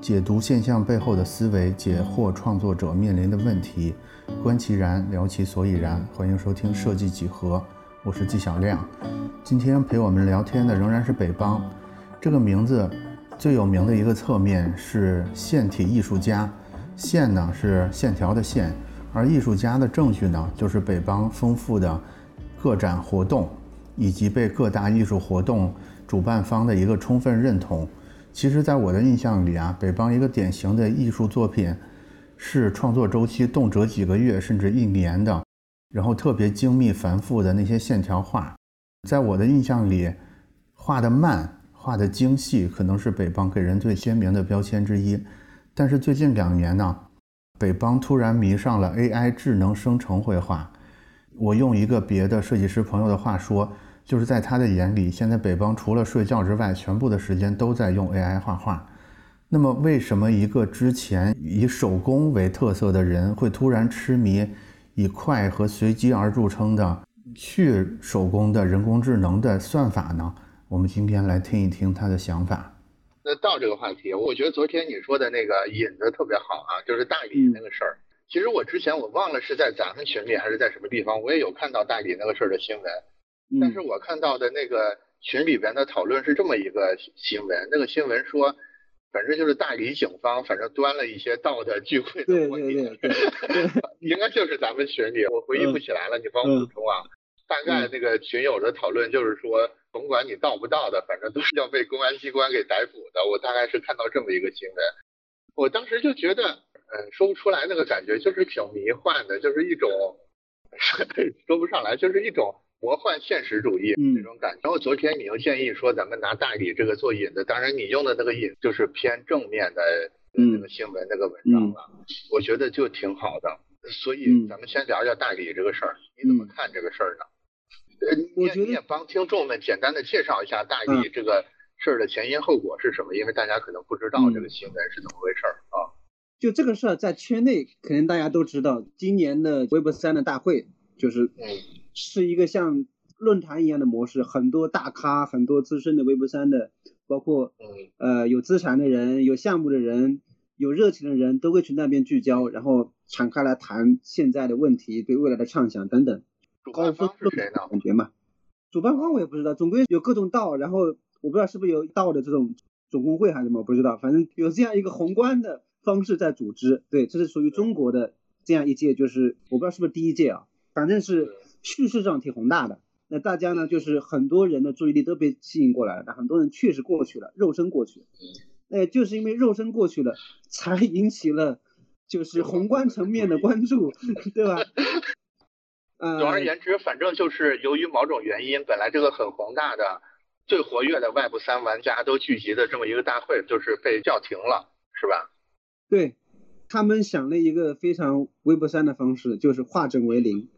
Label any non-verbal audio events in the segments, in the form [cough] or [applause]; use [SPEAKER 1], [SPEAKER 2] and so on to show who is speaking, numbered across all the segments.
[SPEAKER 1] 解读现象背后的思维，解惑创作者面临的问题，观其然，聊其所以然。欢迎收听设计几何，我是纪晓亮。今天陪我们聊天的仍然是北邦。这个名字最有名的一个侧面是线体艺术家，线呢是线条的线，而艺术家的证据呢就是北邦丰富的个展活动，以及被各大艺术活动主办方的一个充分认同。其实，在我的印象里啊，北邦一个典型的艺术作品，是创作周期动辄几个月甚至一年的，然后特别精密繁复的那些线条画。在我的印象里，画的慢、画的精细，可能是北邦给人最鲜明的标签之一。但是最近两年呢，北邦突然迷上了 AI 智能生成绘画。我用一个别的设计师朋友的话说。就是在他的眼里，现在北邦除了睡觉之外，全部的时间都在用 AI 画画。那么，为什么一个之前以手工为特色的人，会突然痴迷以快和随机而著称的去手工的人工智能的算法呢？我们今天来听一听他的想法。
[SPEAKER 2] 那到这个话题，我觉得昨天你说的那个引子特别好啊，就是大理那个事儿。其实我之前我忘了是在咱们群里还是在什么地方，我也有看到大理那个事儿的新闻。但是我看到的那个群里边的讨论是这么一个新闻，那个新闻说，反正就是大理警方反正端了一些道的聚会的
[SPEAKER 3] 锅底，[laughs]
[SPEAKER 2] 应该就是咱们群里，我回忆不起来了，你帮我补充啊。大概那个群友的讨论就是说，甭管你到不到的，反正都是要被公安机关给逮捕的。我大概是看到这么一个新闻，我当时就觉得，嗯，说不出来那个感觉，就是挺迷幻的，就是一种 [laughs] 说不上来，就是一种。魔幻现实主义那种感觉。然后昨天你又建议说咱们拿大理这个做引子，当然你用的那个引就是偏正面的那个新闻那个文章了，我觉得就挺好的。所以咱们先聊聊大理这个事儿，你怎么看这个事儿呢？呃，你你也帮听众们简单的介绍一下大理这个事儿的前因后果是什么，因为大家可能不知道这个新闻是怎么回事儿啊。
[SPEAKER 3] 就这个事儿在圈内可能大家都知道，今年的 Web 三的大会就是嗯。是一个像论坛一样的模式，很多大咖、很多资深的微博三的，包括呃有资产的人、有项目的人、有热情的人都会去那边聚焦，然后敞开来谈现在的问题、对未来的畅想等等。
[SPEAKER 2] 主办方是谁呢？
[SPEAKER 3] 感觉嘛，主办方我也不知道，总归有各种道，然后我不知道是不是有道的这种总工会还是什么，我不知道，反正有这样一个宏观的方式在组织。对，这是属于中国的这样一届，就是我不知道是不是第一届啊，反正是。叙事上挺宏大的，那大家呢，就是很多人的注意力都被吸引过来了，但很多人确实过去了，肉身过去，那，就是因为肉身过去了，才引起了就是宏观层面的关注，[laughs] 对吧？
[SPEAKER 2] 总而言之，反正就是由于某种原因，本来这个很宏大的、最活跃的外部三玩家都聚集的这么一个大会，就是被叫停了，是吧？
[SPEAKER 3] 对，他们想了一个非常微博三的方式，就是化整为零。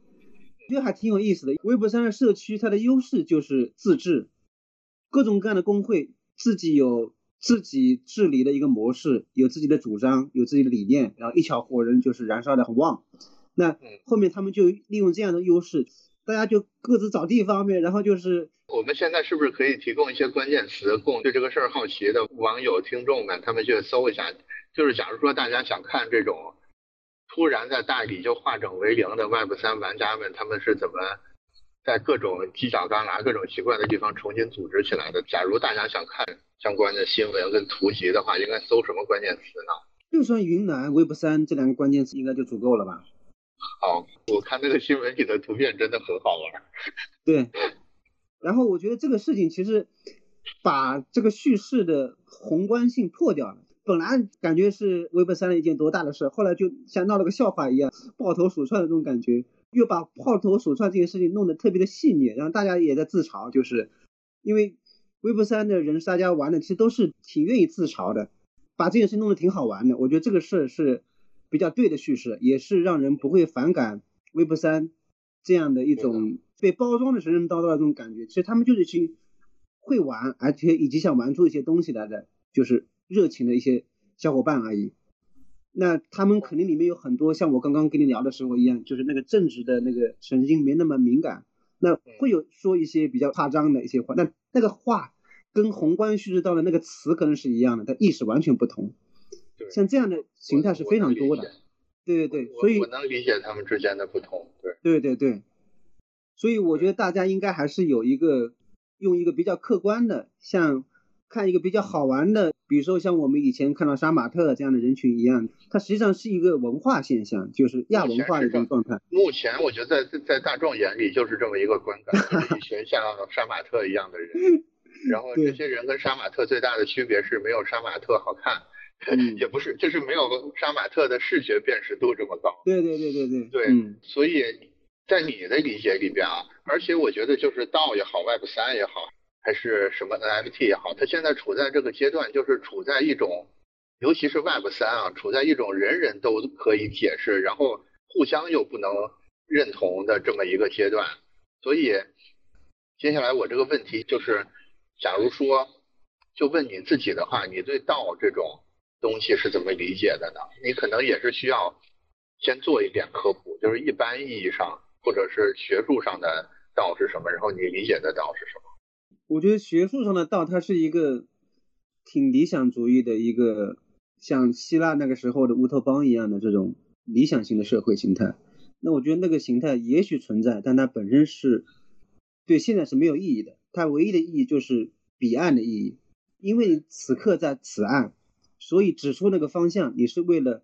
[SPEAKER 3] 觉得还挺有意思的。微博上的社区，它的优势就是自治，各种各样的工会自己有自己治理的一个模式，有自己的主张，有自己的理念，然后一小伙人就是燃烧的很旺。那后面他们就利用这样的优势，大家就各自找地方呗，然后就是
[SPEAKER 2] 我们现在是不是可以提供一些关键词，供对这个事儿好奇的网友听众们他们去搜一下？就是假如说大家想看这种。突然在大理就化整为零的 Web 三玩家们，他们是怎么在各种犄角旮旯、各种奇怪的地方重新组织起来的？假如大家想看相关的新闻跟图集的话，应该搜什么关键词呢？
[SPEAKER 3] 就算云南 Web 三这两个关键词应该就足够了吧？
[SPEAKER 2] 好，我看那个新闻里的图片真的很好玩。
[SPEAKER 3] 对，然后我觉得这个事情其实把这个叙事的宏观性破掉了。本来感觉是微博三的一件多大的事，后来就像闹了个笑话一样，抱头鼠窜的那种感觉，又把抱头鼠窜这件事情弄得特别的细腻，然后大家也在自嘲，就是因为微博三的人大家玩的其实都是挺愿意自嘲的，把这件事弄得挺好玩的。我觉得这个事是比较对的叙事，也是让人不会反感微博三这样的一种被包装的神神叨叨的这种感觉。其实他们就是去会玩，而且以及想玩出一些东西来的，就是。热情的一些小伙伴而已，那他们肯定里面有很多像我刚刚跟你聊的时候一样，就是那个正直的那个神经没那么敏感，那会有说一些比较夸张的一些话，那那个话跟宏观叙事到的那个词可能是一样的，但意思完全不同。像这样的形态是非常多的。对对对，所以
[SPEAKER 2] 我能理解他们之间的不同。对
[SPEAKER 3] 对对对，所以我觉得大家应该还是有一个用一个比较客观的，像看一个比较好玩的，比如说像我们以前看到杀马特这样的人群一样，它实际上是一个文化现象，就是亚文化的一种状态。
[SPEAKER 2] 目前我觉得在在大众眼里就是这么一个观感，一群像杀马特一样的人，[laughs] 然后这些人跟杀马特最大的区别是没有杀马特好看。[laughs] 也不是，就是没有杀马特的视觉辨识度这么高。
[SPEAKER 3] 对对对对对。
[SPEAKER 2] 对，所以在你的理解里边啊，而且我觉得就是道也好，Web 三也好，还是什么 NFT 也好，它现在处在这个阶段，就是处在一种，尤其是 Web 三啊，处在一种人人都可以解释，然后互相又不能认同的这么一个阶段。所以接下来我这个问题就是，假如说就问你自己的话，你对道这种。东西是怎么理解的呢？你可能也是需要先做一点科普，就是一般意义上或者是学术上的道是什么，然后你理解的道是什么？
[SPEAKER 3] 我觉得学术上的道，它是一个挺理想主义的一个，像希腊那个时候的乌托邦一样的这种理想型的社会形态。那我觉得那个形态也许存在，但它本身是对现在是没有意义的。它唯一的意义就是彼岸的意义，因为你此刻在此岸。所以指出那个方向，你是为了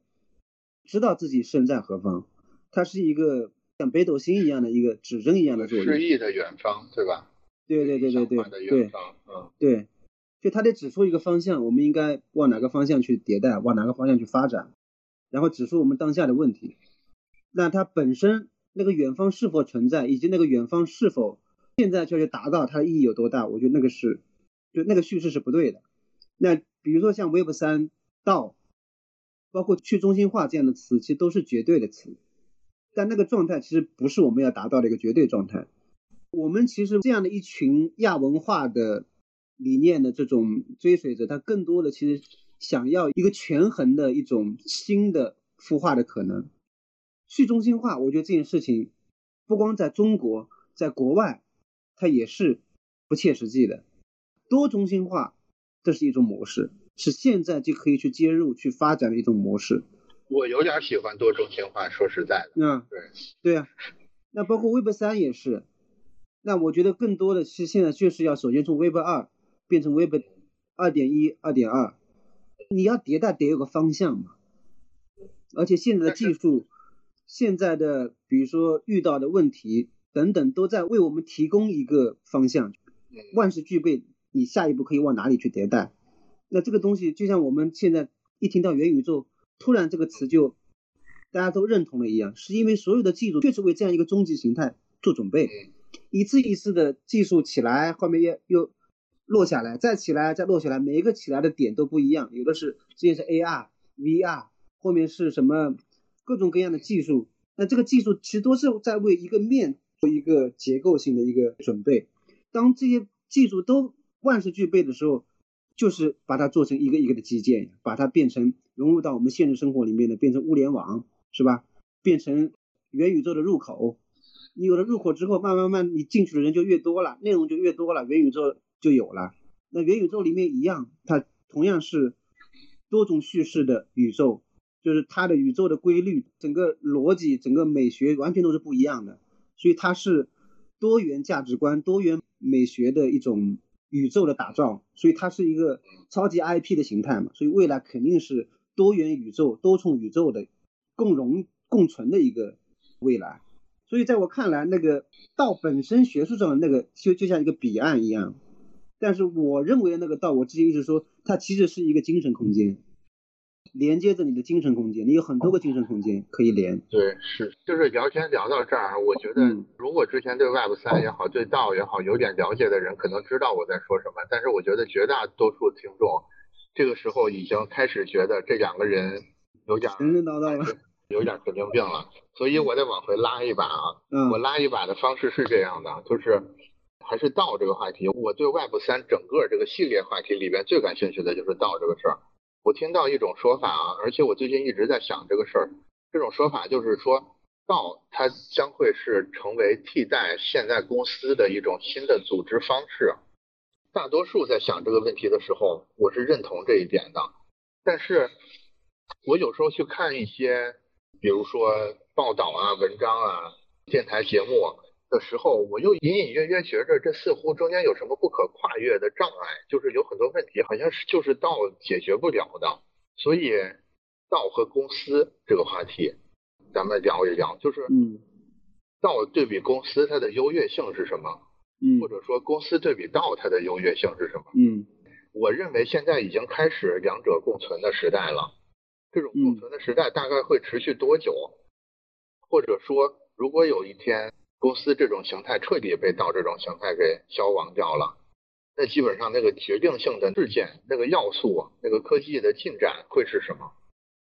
[SPEAKER 3] 知道自己身在何方，它是一个像北斗星一样的一个指针一样的作用。
[SPEAKER 2] 诗意的远方，对吧？
[SPEAKER 3] 对对对对对对，
[SPEAKER 2] 嗯，
[SPEAKER 3] 对，就他得指出一个方向，我们应该往哪个方向去迭代，往哪个方向去发展，然后指出我们当下的问题。那它本身那个远方是否存在，以及那个远方是否现在就要去达到，它的意义有多大？我觉得那个是，就那个叙事是不对的。那。比如说像 Web 三到，包括去中心化这样的词，其实都是绝对的词，但那个状态其实不是我们要达到的一个绝对状态。我们其实这样的一群亚文化的理念的这种追随者，他更多的其实想要一个权衡的一种新的孵化的可能。去中心化，我觉得这件事情不光在中国，在国外，它也是不切实际的。多中心化。这是一种模式，是现在就可以去接入、去发展的一种模式。
[SPEAKER 2] 我有点喜欢多中心化，说实在的。
[SPEAKER 3] 嗯，
[SPEAKER 2] 对，
[SPEAKER 3] 对啊。那包括 Web 三也是。那我觉得更多的是现在就是要首先从 Web 二变成 Web 二点一、二点二。你要迭代得有个方向嘛。而且现在的技术、现在的比如说遇到的问题等等，都在为我们提供一个方向。万事俱备。你下一步可以往哪里去迭代？那这个东西就像我们现在一听到元宇宙，突然这个词就大家都认同了一样，是因为所有的技术确实为这样一个终极形态做准备，一次一次的技术起来，后面又又落下来，再起来再落下来，每一个起来的点都不一样，有的是之前是 AR、VR，后面是什么各种各样的技术，那这个技术其实都是在为一个面做一个结构性的一个准备，当这些技术都万事俱备的时候，就是把它做成一个一个的基建，把它变成融入到我们现实生活里面的，变成物联网，是吧？变成元宇宙的入口。你有了入口之后，慢慢慢，你进去的人就越多了，内容就越多了，元宇宙就有了。那元宇宙里面一样，它同样是多种叙事的宇宙，就是它的宇宙的规律、整个逻辑、整个美学完全都是不一样的。所以它是多元价值观、多元美学的一种。宇宙的打造，所以它是一个超级 IP 的形态嘛，所以未来肯定是多元宇宙、多重宇宙的共融共存的一个未来。所以在我看来，那个道本身学术上的那个就就像一个彼岸一样，但是我认为的那个道，我之前一直说它其实是一个精神空间。连接着你的精神空间，你有很多个精神空间可以连。
[SPEAKER 2] 对，是，就是聊天聊到这儿，我觉得如果之前对 Web 三也好，对道也好有点了解的人，可能知道我在说什么。但是我觉得绝大多数听众，这个时候已经开始觉得这两个人有点
[SPEAKER 3] 神神叨叨了，
[SPEAKER 2] 有点神经病了。所以我得往回拉一把啊。嗯。我拉一把的方式是这样的，就是还是道这个话题。我对 Web 三整个这个系列话题里边最感兴趣的就是道这个事儿。我听到一种说法啊，而且我最近一直在想这个事儿。这种说法就是说，道它将会是成为替代现在公司的一种新的组织方式。大多数在想这个问题的时候，我是认同这一点的。但是我有时候去看一些，比如说报道啊、文章啊、电台节目的时候，我又隐隐约约觉着这似乎中间有什么不可跨越的障碍，就是有很多问题好像是就是道解决不了的。所以道和公司这个话题，咱们聊一聊，就是
[SPEAKER 3] 嗯，
[SPEAKER 2] 道对比公司它的优越性是什么？
[SPEAKER 3] 嗯，
[SPEAKER 2] 或者说公司对比道它的优越性是什么？
[SPEAKER 3] 嗯，
[SPEAKER 2] 我认为现在已经开始两者共存的时代了。这种共存的时代大概会持续多久？或者说，如果有一天公司这种形态彻底被道这种形态给消亡掉了，那基本上那个决定性的事件、那个要素、那个科技的进展会是什么？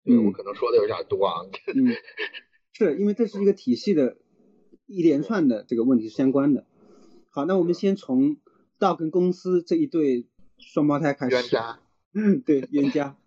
[SPEAKER 3] 嗯，
[SPEAKER 2] 我可能说的有点多啊。
[SPEAKER 3] 嗯，[laughs] 是因为这是一个体系的一连串的这个问题是相关的。好，那我们先从道跟公司这一对双胞胎开始。
[SPEAKER 2] 冤家。
[SPEAKER 3] 嗯，[laughs] 对，冤家。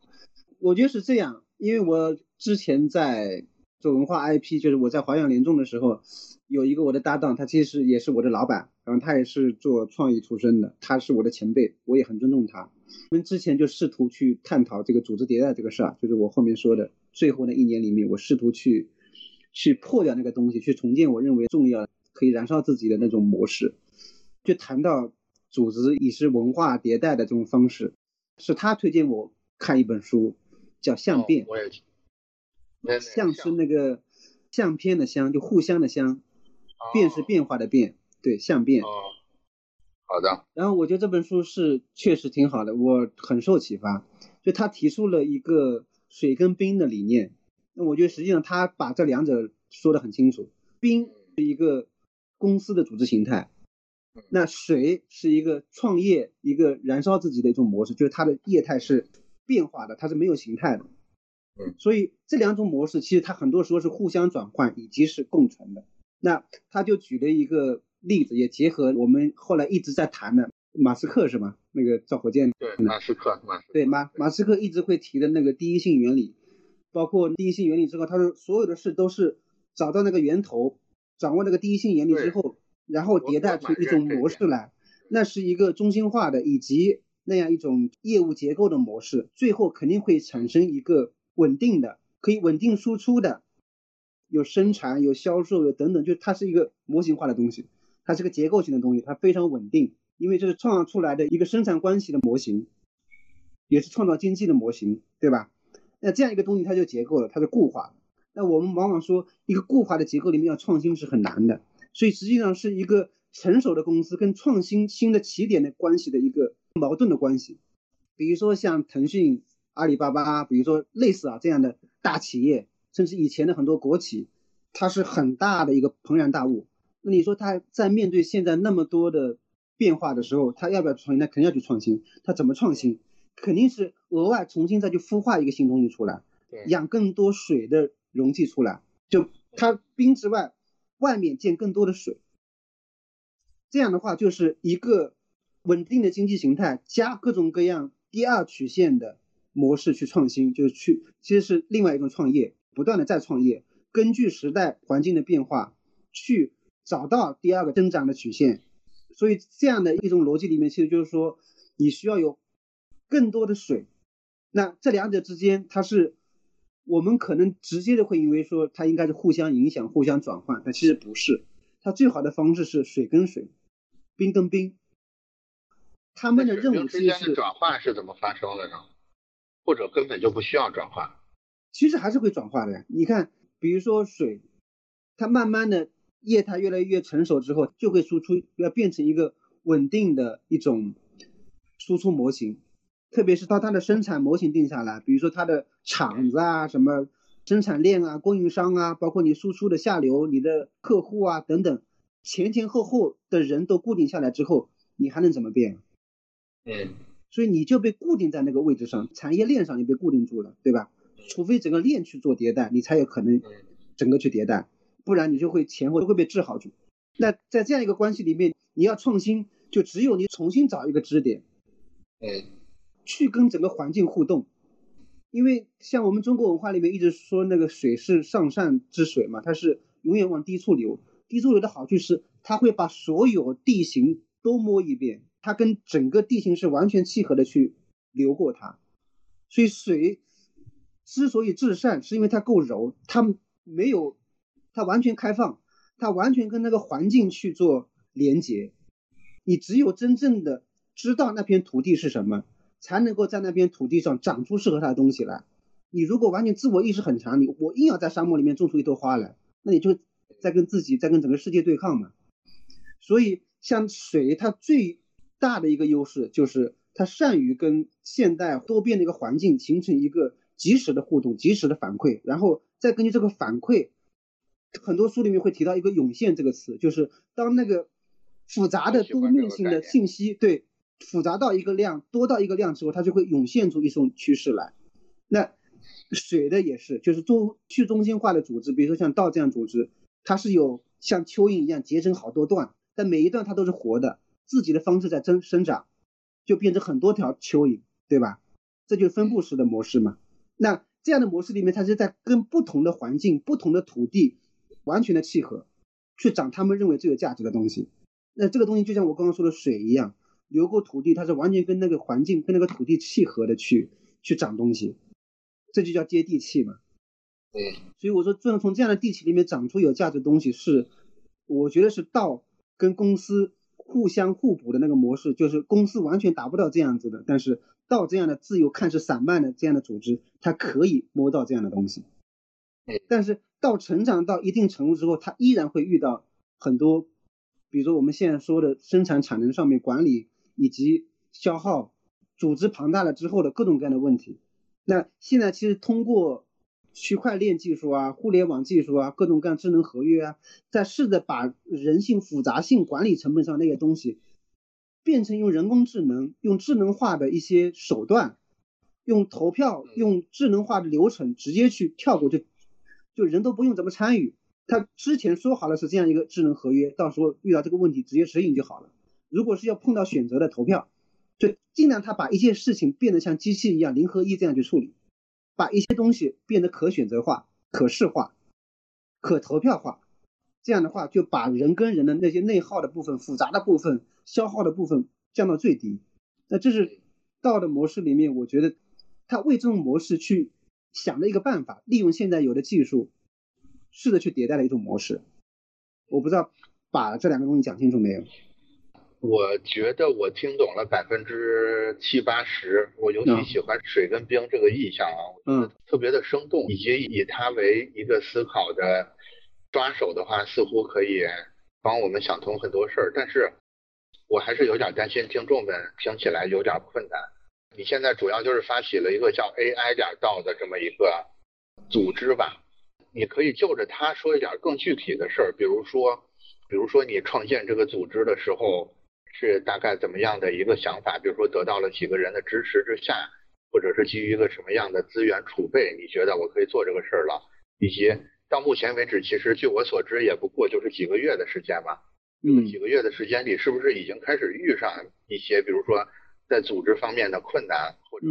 [SPEAKER 3] 我觉得是这样，因为我之前在做文化 IP，就是我在华阳联众的时候，有一个我的搭档，他其实也是我的老板，然后他也是做创意出身的，他是我的前辈，我也很尊重他。我们之前就试图去探讨这个组织迭代这个事儿，就是我后面说的，最后那一年里面，我试图去去破掉那个东西，去重建我认为重要可以燃烧自己的那种模式，就谈到组织已是文化迭代的这种方式，是他推荐我看一本书。叫相变，
[SPEAKER 2] 我也
[SPEAKER 3] 相是那个相片的相，就互相的相，变是变化的变，对，相变。
[SPEAKER 2] 哦，好的。
[SPEAKER 3] 然后我觉得这本书是确实挺好的，我很受启发。就他提出了一个水跟冰的理念，那我觉得实际上他把这两者说的很清楚。冰是一个公司的组织形态，那水是一个创业、一个燃烧自己的一种模式，就是它的业态是。变化的，它是没有形态的，
[SPEAKER 2] 嗯，
[SPEAKER 3] 所以这两种模式其实它很多时候是互相转换以及是共存的。那他就举了一个例子，也结合我们后来一直在谈的马斯克是吗？那个造火箭，
[SPEAKER 2] 对，马斯克，马
[SPEAKER 3] 对马马斯克一直会提的那个第一性原理，包括第一性原理之后，他说所有的事都是找到那个源头，掌握那个第一性原理之后，然后迭代出一种模式来，那是一个中心化的以及。那样一种业务结构的模式，最后肯定会产生一个稳定的、可以稳定输出的，有生产、有销售、有等等，就它是一个模型化的东西，它是个结构性的东西，它非常稳定，因为这是创造出来的一个生产关系的模型，也是创造经济的模型，对吧？那这样一个东西它就结构了，它是固化。那我们往往说一个固化的结构里面要创新是很难的，所以实际上是一个成熟的公司跟创新新的起点的关系的一个。矛盾的关系，比如说像腾讯、阿里巴巴，比如说类似啊这样的大企业，甚至以前的很多国企，它是很大的一个庞然大物。那你说它在面对现在那么多的变化的时候，它要不要创新？那肯定要去创新。它怎么创新？肯定是额外重新再去孵化一个新东西出来，养更多水的容器出来。就它冰之外，外面建更多的水。这样的话，就是一个。稳定的经济形态加各种各样第二曲线的模式去创新，就是去其实是另外一种创业，不断的再创业，根据时代环境的变化去找到第二个增长的曲线。所以这样的一种逻辑里面，其实就是说你需要有更多的水。那这两者之间，它是我们可能直接的会以为说它应该是互相影响、互相转换，但其实不是。它最好的方式是水跟水，冰跟冰。他们的任务
[SPEAKER 2] 之间的转换是怎么发生的呢？或者根本就不需要转换？
[SPEAKER 3] 其实还是会转化的呀。你看，比如说水，它慢慢的液态越来越成熟之后，就会输出，要变成一个稳定的一种输出模型。特别是当它的生产模型定下来，比如说它的厂子啊、什么生产链啊、供应商啊，包括你输出的下流、你的客户啊等等，前前后后的人都固定下来之后，你还能怎么变？
[SPEAKER 2] 嗯，
[SPEAKER 3] 所以你就被固定在那个位置上，产业链上你被固定住了，对吧？除非整个链去做迭代，你才有可能整个去迭代，不然你就会前后都会被治好住。那在这样一个关系里面，你要创新，就只有你重新找一个支点，
[SPEAKER 2] 嗯，
[SPEAKER 3] 去跟整个环境互动。因为像我们中国文化里面一直说那个水是上善之水嘛，它是永远往低处流。低处流的好处是它会把所有地形都摸一遍。它跟整个地形是完全契合的去流过它，所以水之所以至善，是因为它够柔，它没有，它完全开放，它完全跟那个环境去做连接。你只有真正的知道那片土地是什么，才能够在那片土地上长出适合它的东西来。你如果完全自我意识很强，你我硬要在沙漠里面种出一朵花来，那你就在跟自己，在跟整个世界对抗嘛。所以，像水，它最大的一个优势就是它善于跟现代多变的一个环境形成一个及时的互动、及时的反馈，然后再根据这个反馈，很多书里面会提到一个涌现这个词，就是当那个。复杂的多面性的信息，对，复杂到一个量，多到一个量之后，它就会涌现出一种趋势来。那水的也是，就是中去中心化的组织，比如说像道这样组织，它是有像蚯蚓一样结成好多段，但每一段它都是活的，自己的方式在增生长，就变成很多条蚯蚓，对吧？这就是分布式的模式嘛。那这样的模式里面，它是在跟不同的环境、不同的土地完全的契合，去长他们认为最有价值的东西。那这个东西就像我刚刚说的水一样，流过土地，它是完全跟那个环境、跟那个土地契合的去去长东西，这就叫接地气嘛。
[SPEAKER 2] 嗯，
[SPEAKER 3] 所以我说，正从这样的地气里面长出有价值的东西，是我觉得是道跟公司互相互补的那个模式，就是公司完全达不到这样子的，但是道这样的自由看似散漫的这样的组织，它可以摸到这样的东西。但是到成长到一定程度之后，它依然会遇到很多。比如说我们现在说的生产产能上面管理以及消耗，组织庞大了之后的各种各样的问题，那现在其实通过区块链技术啊、互联网技术啊、各种各样智能合约啊，在试着把人性复杂性管理成本上那些东西，变成用人工智能、用智能化的一些手段，用投票、用智能化的流程直接去跳过，就就人都不用怎么参与。他之前说好了是这样一个智能合约，到时候遇到这个问题直接指引就好了。如果是要碰到选择的投票，就尽量他把一件事情变得像机器一样零和一这样去处理，把一些东西变得可选择化、可视化、可投票化。这样的话就把人跟人的那些内耗的部分、复杂的部分、消耗的部分降到最低。那这是道的模式里面，我觉得他为这种模式去想的一个办法，利用现在有的技术。试着去迭代的一种模式，我不知道把这两个东西讲清楚没有？
[SPEAKER 2] 我觉得我听懂了百分之七八十。我尤其喜欢水跟冰这个意象啊，
[SPEAKER 3] 嗯，
[SPEAKER 2] 特别的生动，以及以它为一个思考的抓手的话，似乎可以帮我们想通很多事儿。但是我还是有点担心听众们听起来有点困难。你现在主要就是发起了一个叫 AI 点道的这么一个组织吧？你可以就着他说一点更具体的事儿，比如说，比如说你创建这个组织的时候是大概怎么样的一个想法？比如说得到了几个人的支持之下，或者是基于一个什么样的资源储备，你觉得我可以做这个事儿了？以及到目前为止，其实据我所知也不过就是几个月的时间吧。
[SPEAKER 3] 嗯。
[SPEAKER 2] 几个月的时间里，是不是已经开始遇上一些，比如说在组织方面的困难，或者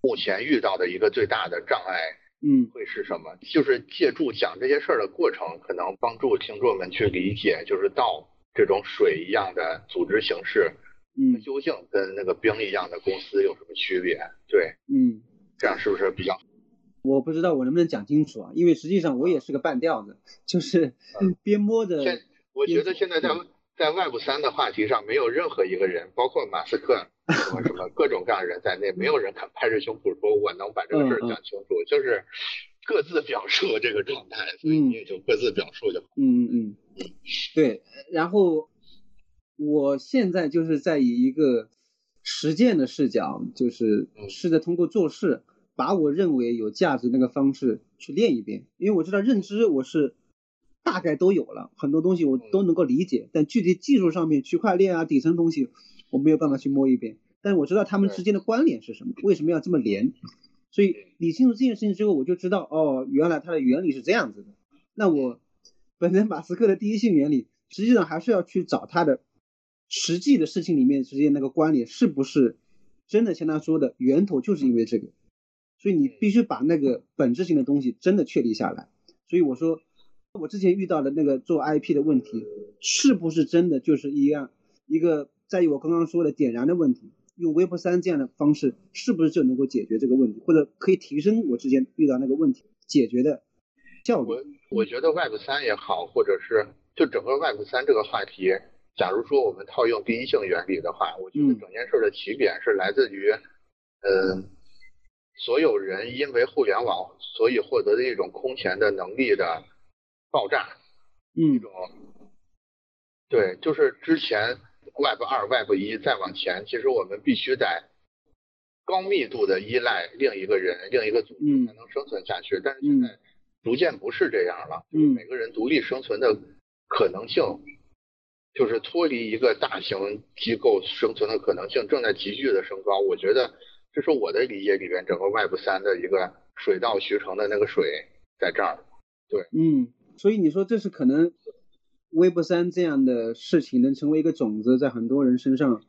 [SPEAKER 2] 目前遇到的一个最大的障碍？
[SPEAKER 3] 嗯，
[SPEAKER 2] 会是什么？就是借助讲这些事儿的过程，可能帮助听众们去理解，就是道这种水一样的组织形式，
[SPEAKER 3] 嗯，
[SPEAKER 2] 究竟跟那个冰一样的公司有什么区别？对，
[SPEAKER 3] 嗯，
[SPEAKER 2] 这样是不是比较？
[SPEAKER 3] 我不知道我能不能讲清楚啊，因为实际上我也是个半吊子，就是边摸着。
[SPEAKER 2] 现我觉得现在在在外部三的话题上，没有任何一个人，包括马斯克。[laughs] 什么什么各种各样的人在内，没有人敢拍着胸脯说我能把这个事儿讲清楚，就是各自表述这个状态，所以你也就各自表述就好。
[SPEAKER 3] 嗯嗯嗯，对。然后我现在就是在以一个实践的视角，就是试着通过做事，把我认为有价值那个方式去练一遍。因为我知道认知我是大概都有了，很多东西我都能够理解，但具体技术上面区块链啊底层东西。我没有办法去摸一遍，但是我知道他们之间的关联是什么，为什么要这么连？所以理清楚这件事情之后，我就知道哦，原来它的原理是这样子的。那我本身马斯克的第一性原理，实际上还是要去找他的实际的事情里面之间那个关联是不是真的像他说的源头就是因为这个，所以你必须把那个本质性的东西真的确立下来。所以我说，我之前遇到的那个做 IP 的问题，是不是真的就是一样一个？在于我刚刚说的点燃的问题，用 Web 三这样的方式，是不是就能够解决这个问题，或者可以提升我之前遇到那个问题解决的效果？
[SPEAKER 2] 我我觉得 Web 三也好，或者是就整个 Web 三这个话题，假如说我们套用第一性原理的话，我觉得整件事的起点是来自于，嗯，所有人因为互联网所以获得的一种空前的能力的爆炸，
[SPEAKER 3] 嗯，
[SPEAKER 2] 一种，对，就是之前。Web 二、Web 一再往前，其实我们必须得高密度的依赖另一个人、另一个组织才能生存下去。但是现在逐渐不是这样了，就是每个人独立生存的可能性，就是脱离一个大型机构生存的可能性正在急剧的升高。我觉得这是我的理解里边整个 Web 三的一个水到渠成的那个水在这儿。对，
[SPEAKER 3] 嗯，所以你说这是可能。Web 三这样的事情能成为一个种子，在很多人身上。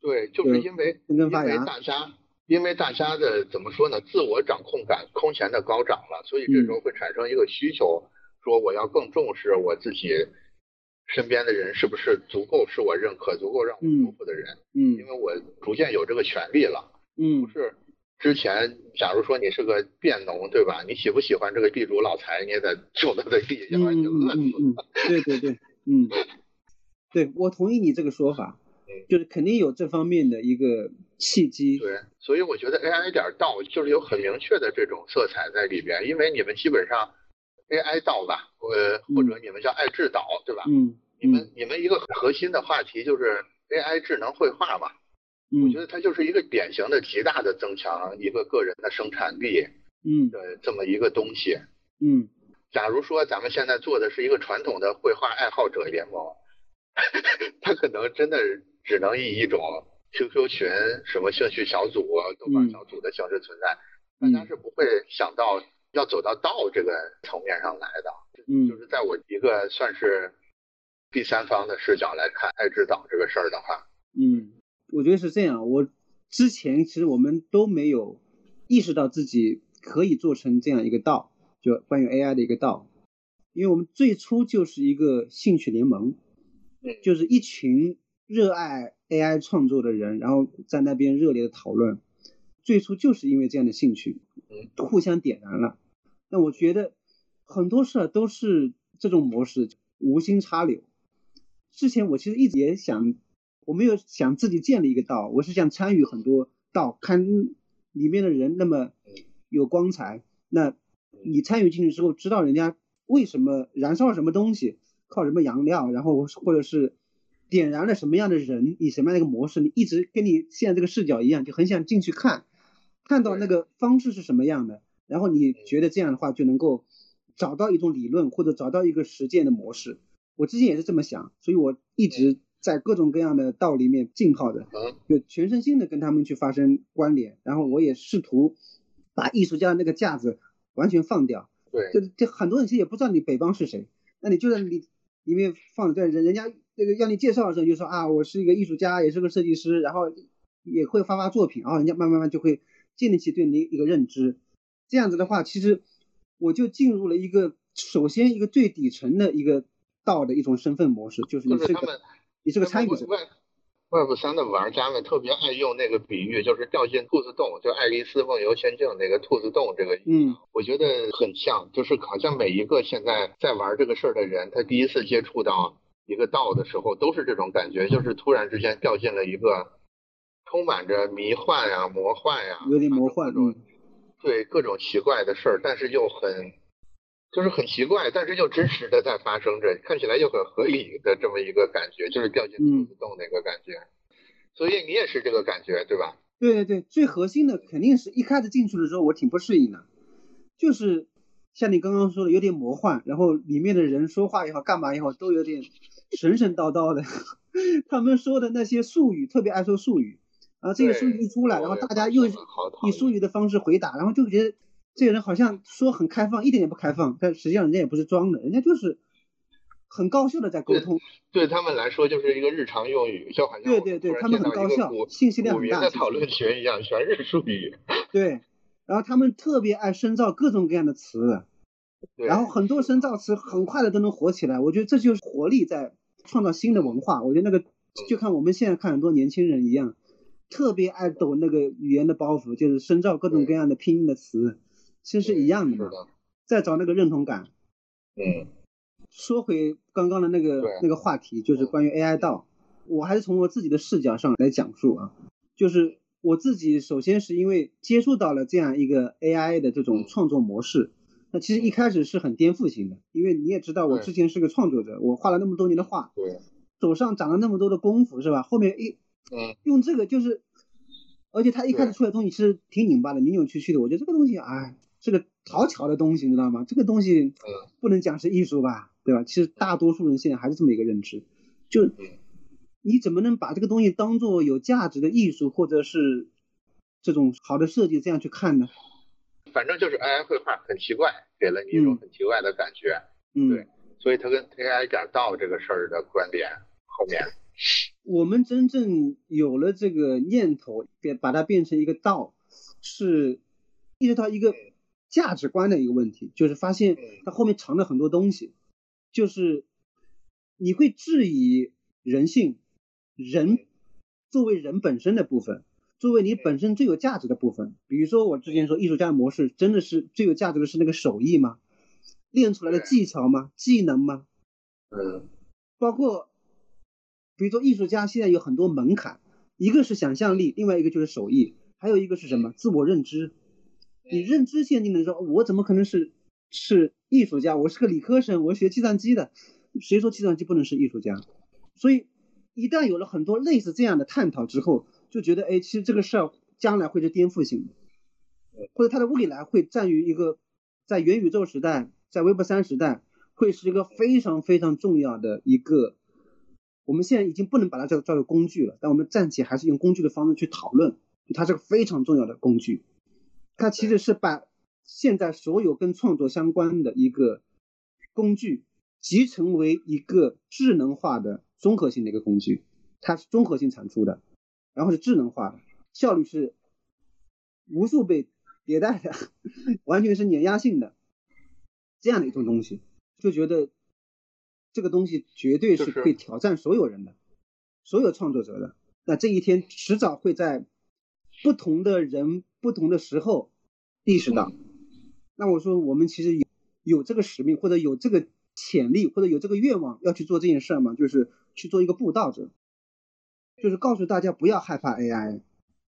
[SPEAKER 2] 对，就是因为因为大家因为大家的怎么说呢？自我掌控感空前的高涨了，所以这时候会产生一个需求，说我要更重视我自己身边的人是不是足够是我认可、足够让我舒服的人。
[SPEAKER 3] 嗯。
[SPEAKER 2] 因为我逐渐有这个权利了。
[SPEAKER 3] 嗯。
[SPEAKER 2] 不是之前，假如说你是个佃农，对吧？你喜不喜欢这个地主老财？你也得种他的地，要不然你就饿死
[SPEAKER 3] 了。对对对。嗯，对，我同意你这个说法，就是肯定有这方面的一个契机。
[SPEAKER 2] 对，所以我觉得 AI 点到就是有很明确的这种色彩在里边，因为你们基本上 AI 到吧，呃，或者你们叫爱智导，对吧？
[SPEAKER 3] 嗯，
[SPEAKER 2] 你们你们一个核心的话题就是 AI 智能绘画嘛，我觉得它就是一个典型的极大的增强一个个人的生产力，
[SPEAKER 3] 嗯，
[SPEAKER 2] 的这么一个东西，
[SPEAKER 3] 嗯。
[SPEAKER 2] 假如说咱们现在做的是一个传统的绘画爱好者联盟，他可能真的只能以一种 QQ 群、什么兴趣小组、豆瓣小组的形式存在，大家是不会想到要走到道这个层面上来的。
[SPEAKER 3] 嗯，
[SPEAKER 2] 就是在我一个算是第三方的视角来看爱之岛这个事儿的话，
[SPEAKER 3] 嗯，我觉得是这样。我之前其实我们都没有意识到自己可以做成这样一个道。就关于 AI 的一个道，因为我们最初就是一个兴趣联盟，就是一群热爱 AI 创作的人，然后在那边热烈的讨论。最初就是因为这样的兴趣，互相点燃了。那我觉得很多事儿都是这种模式，无心插柳。之前我其实一直也想，我没有想自己建立一个道，我是想参与很多道，看里面的人那么有光彩，那。你参与进去之后，知道人家为什么燃烧什么东西，靠什么燃料，然后或者是点燃了什么样的人，以什么样的一个模式，你一直跟你现在这个视角一样，就很想进去看，看到那个方式是什么样的，然后你觉得这样的话就能够找到一种理论或者找到一个实践的模式。我之前也是这么想，所以我一直在各种各样的道里面浸泡着，就全身心的跟他们去发生关联，然后我也试图把艺术家的那个架子。完全放掉，
[SPEAKER 2] 对，
[SPEAKER 3] 就就很多人其实也不知道你北方是谁，那你就在里里面放，对人人家这个要你介绍的时候就说啊，我是一个艺术家，也是个设计师，然后也会发发作品，然后人家慢慢慢就会建立起对你一个认知。这样子的话，其实我就进入了一个首先一个最底层的一个道的一种身份模式，就是你是个你是个参与者。
[SPEAKER 2] Web 三的玩家们特别爱用那个比喻，就是掉进兔子洞，就《爱丽丝梦游仙境》那个兔子洞这个，
[SPEAKER 3] 嗯，
[SPEAKER 2] 我觉得很像，就是好像每一个现在在玩这个事儿的人，他第一次接触到一个道的时候，都是这种感觉，就是突然之间掉进了一个充满着迷幻呀、魔幻呀，
[SPEAKER 3] 有点魔幻，
[SPEAKER 2] 中，对各种奇怪的事儿，但是又很。就是很奇怪，但是又真实的在发生着，看起来又很合理的这么一个感觉，就是掉进兔子洞那个感觉。所以你也是这个感觉，对吧？
[SPEAKER 3] 对对对，最核心的肯定是一开始进去的时候我挺不适应的，就是像你刚刚说的有点魔幻，然后里面的人说话也好，干嘛也好，都有点神神叨叨的。[laughs] 他们说的那些术语，特别爱说术语，然后这个术语一出来，然后大家又以术语的方式回答，然后就觉得。这个人好像说很开放，一点也不开放，但实际上人家也不是装的，人家就是很高效的在沟通。
[SPEAKER 2] 对他们来说就是一个日常用语，就好像
[SPEAKER 3] 对对对，他们很高效，信息量很大。
[SPEAKER 2] 在讨论群一样，全是术语。[laughs]
[SPEAKER 3] 对，然后他们特别爱深造各种各样的词，然后很多深造词很快的都能火起来。我觉得这就是活力在创造新的文化。我觉得那个就看我们现在看很多年轻人一样，特别爱抖那个语言的包袱，就是深造各种各样的拼音的词，其实是一样的嘛。再找那个认同感。
[SPEAKER 2] 嗯。
[SPEAKER 3] 说回刚刚的那个那个话题，就是关于 AI 道，我还是从我自己的视角上来讲述啊，就是我自己首先是因为接触到了这样一个 AI 的这种创作模式，那其实一开始是很颠覆性的，因为你也知道我之前是个创作者，我画了那么多年的画，
[SPEAKER 2] 对，
[SPEAKER 3] 手上长了那么多的功夫是吧？后面一
[SPEAKER 2] 嗯，
[SPEAKER 3] 用这个就是，而且它一开始出来东西其实挺拧巴的，扭扭曲曲的，我觉得这个东西哎，是个讨巧的东西，你知道吗？这个东西不能讲是艺术吧？对吧？其实大多数人现在还是这么一个认知，就你怎么能把这个东西当做有价值的艺术，或者是这种好的设计这样去看呢？
[SPEAKER 2] 反正就是 AI 绘画很奇怪，给了你一种很奇怪的感觉。
[SPEAKER 3] 嗯，
[SPEAKER 2] 对，所以他跟 AI 讲道这个事儿的观点后面，
[SPEAKER 3] 我们真正有了这个念头，变把它变成一个道，是意识到一个价值观的一个问题，就是发现它后面藏了很多东西。就是你会质疑人性，人作为人本身的部分，作为你本身最有价值的部分。比如说我之前说艺术家模式真的是最有价值的是那个手艺吗？练出来的技巧吗？技能吗？
[SPEAKER 2] 嗯，
[SPEAKER 3] 包括比如说艺术家现在有很多门槛，一个是想象力，另外一个就是手艺，还有一个是什么？自我认知。你认知限定的时候，我怎么可能是？是艺术家，我是个理科生，我学计算机的，谁说计算机不能是艺术家？所以一旦有了很多类似这样的探讨之后，就觉得，哎，其实这个事儿将来会是颠覆性的，或者它的未来会占于一个在元宇宙时代，在 Web 三时代，会是一个非常非常重要的一个，我们现在已经不能把它叫叫做工具了，但我们暂且还是用工具的方式去讨论，它是个非常重要的工具，它其实是把。现在所有跟创作相关的一个工具，集成为一个智能化的综合性的一个工具，它是综合性产出的，然后是智能化的，效率是无数倍迭代的，完全是碾压性的这样的一种东西，就觉得这个东西绝对是可以挑战所有人的，所有创作者的。那这一天迟早会在不同的人不同的时候意识到。那我说，我们其实有有这个使命，或者有这个潜力，或者有这个愿望要去做这件事儿吗？就是去做一个布道者，就是告诉大家不要害怕 AI，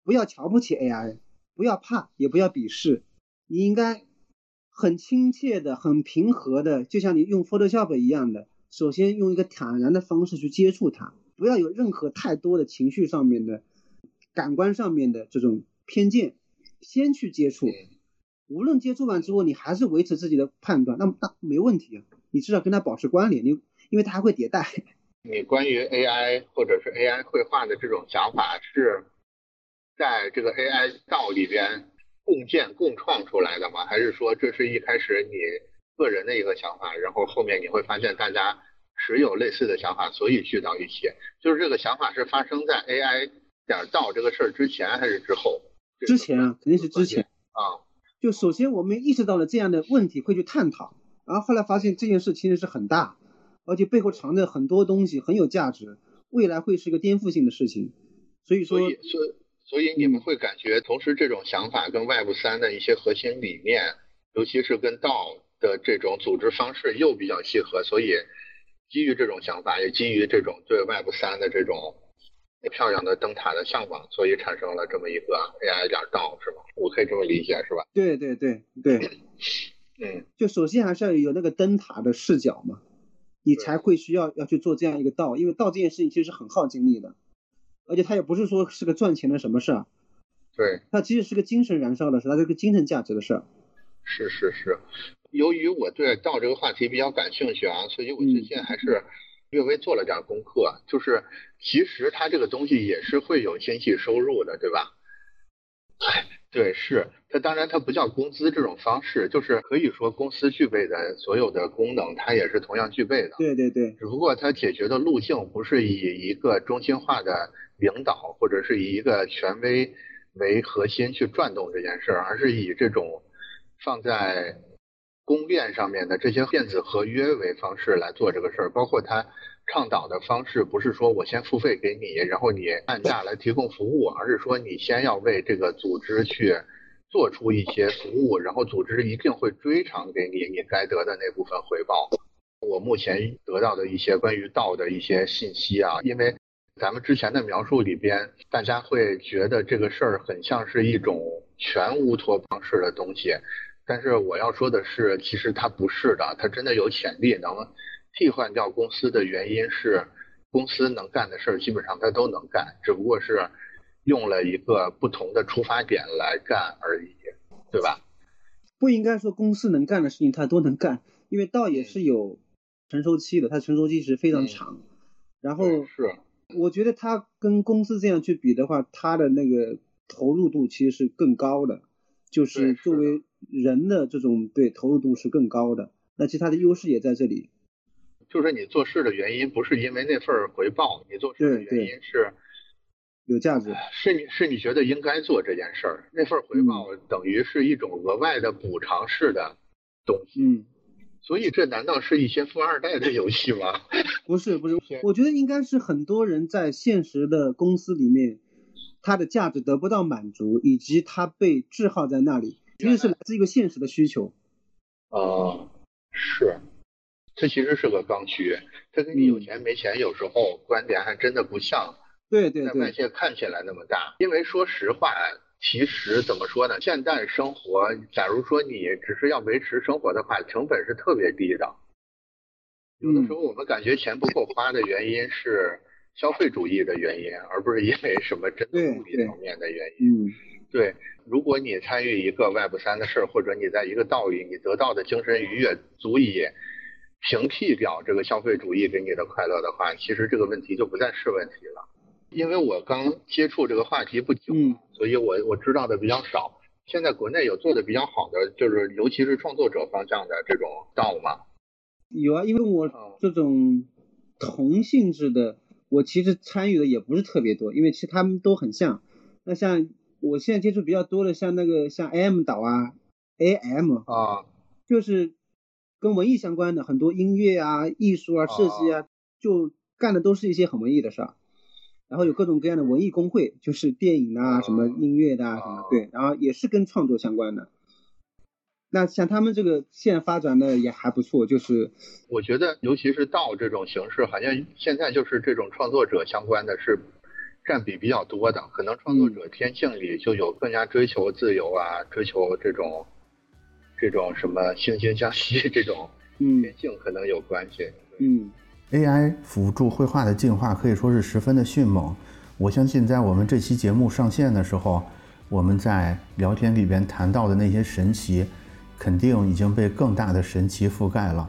[SPEAKER 3] 不要瞧不起 AI，不要怕，也不要鄙视，你应该很亲切的、很平和的，就像你用 Photoshop 一样的，首先用一个坦然的方式去接触它，不要有任何太多的情绪上面的、感官上面的这种偏见，先去接触。无论接触完之后，你还是维持自己的判断，那那没问题啊。你至少跟他保持关联，你因为它还会迭代。[laughs]
[SPEAKER 2] 你关于 AI 或者是 AI 绘画的这种想法，是在这个 AI 道里边共建共创出来的吗？还是说这是一开始你个人的一个想法，然后后面你会发现大家持有类似的想法，所以聚到一起？就是这个想法是发生在 AI 点到这个事儿之前还是之后？
[SPEAKER 3] 之前啊，肯定是之前
[SPEAKER 2] 啊。
[SPEAKER 3] 就首先我们意识到了这样的问题，会去探讨，然后后来发现这件事其实是很大，而且背后藏着很多东西，很有价值，未来会是一个颠覆性的事情。所以说，
[SPEAKER 2] 所以所以你们会感觉，同时这种想法跟 Web 三的一些核心理念，尤其是跟道的这种组织方式又比较契合，所以基于这种想法，也基于这种对 Web 三的这种。漂亮的灯塔的向往，所以产生了这么一个 AI 点道，是吧？我可以这么理解，是吧？
[SPEAKER 3] 对对对对，
[SPEAKER 2] 嗯，
[SPEAKER 3] 就首先还是要有那个灯塔的视角嘛，你才会需要要去做这样一个道，因为道这件事情其实是很耗精力的，而且它也不是说是个赚钱的什么事儿，
[SPEAKER 2] 对，
[SPEAKER 3] 它其实是个精神燃烧的事，它是个精神价值的事儿。
[SPEAKER 2] 是是是，由于我对道这个话题比较感兴趣啊，所以我最近还是。略微做了点功课，就是其实它这个东西也是会有经济收入的，对吧？哎，对，是它，当然它不叫工资这种方式，就是可以说公司具备的所有的功能，它也是同样具备的。
[SPEAKER 3] 对对对。
[SPEAKER 2] 只不过它解决的路径不是以一个中心化的领导或者是以一个权威为核心去转动这件事儿，而是以这种放在。公链上面的这些电子合约为方式来做这个事儿，包括它倡导的方式不是说我先付费给你，然后你按价来提供服务，而是说你先要为这个组织去做出一些服务，然后组织一定会追偿给你你该得的那部分回报。我目前得到的一些关于道的一些信息啊，因为咱们之前的描述里边，大家会觉得这个事儿很像是一种全乌托邦式的东西，但是我要说的是，其实它不是的，它真的有潜力能。替换掉公司的原因是，公司能干的事儿基本上它都能干，只不过是用了一个不同的出发点来干而已，对吧？
[SPEAKER 3] 不应该说公司能干的事情它都能干，因为倒也是有成熟期的，它成熟期是非常长。然后
[SPEAKER 2] 是，
[SPEAKER 3] 我觉得它跟公司这样去比的话，它的那个投入度其实是更高的，就是作为人的这种对投入度是更高的。那其实它的优势也在这里。
[SPEAKER 2] 就是你做事的原因不是因为那份回报，你做事的原因是
[SPEAKER 3] 有价值，
[SPEAKER 2] 是你是你觉得应该做这件事儿，那份回报等于是一种额外的补偿式的东西。
[SPEAKER 3] 嗯，
[SPEAKER 2] 所以这难道是一些富二代的游戏吗？[laughs]
[SPEAKER 3] 不是不是，我觉得应该是很多人在现实的公司里面，他的价值得不到满足，以及他被滞耗在那里，其实是来自一个现实的需求。
[SPEAKER 2] 啊，是。这其实是个刚需，它跟你有钱没钱有时候观点还真的不像，
[SPEAKER 3] 对对对，
[SPEAKER 2] 在外界看起来那么大。因为说实话，其实怎么说呢？现代生活，假如说你只是要维持生活的话，成本是特别低的。有的时候我们感觉钱不够花的原因是消费主义的原因，而不是因为什么真的物理层面的原因。
[SPEAKER 3] 嗯，
[SPEAKER 2] 对。如果你参与一个 Web 三的事儿，或者你在一个道里，你得到的精神愉悦足以。平替掉这个消费主义给你的快乐的话，其实这个问题就不再是问题了。因为我刚接触这个话题不久，所以我我知道的比较少。现在国内有做的比较好的，就是尤其是创作者方向的这种道吗？
[SPEAKER 3] 有啊，因为我这种同性质的，我其实参与的也不是特别多，因为其实他们都很像。那像我现在接触比较多的，像那个像 AM 岛啊，AM
[SPEAKER 2] 啊，
[SPEAKER 3] 就是。跟文艺相关的很多音乐啊、艺术啊、设计啊，就干的都是一些很文艺的事儿。然后有各种各样的文艺工会，就是电影啊、什么音乐的啊什么，对，然后也是跟创作相关的。那像他们这个现在发展的也还不错，就是
[SPEAKER 2] 我觉得，尤其是道这种形式，好像现在就是这种创作者相关的是占比比较多的。可能创作者天性里就有更加追求自由啊，追求这种。这种什么惺惺相惜这种 [laughs] 天性可能有关系。
[SPEAKER 3] 嗯
[SPEAKER 1] ，AI 辅助绘画的进化可以说是十分的迅猛。我相信在我们这期节目上线的时候，我们在聊天里边谈到的那些神奇，肯定已经被更大的神奇覆盖了。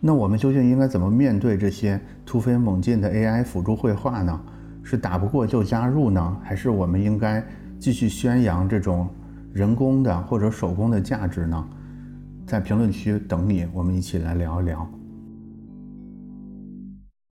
[SPEAKER 1] 那我们究竟应该怎么面对这些突飞猛进的 AI 辅助绘画呢？是打不过就加入呢，还是我们应该继续宣扬这种人工的或者手工的价值呢？在评论区等你，我们一起来聊一聊。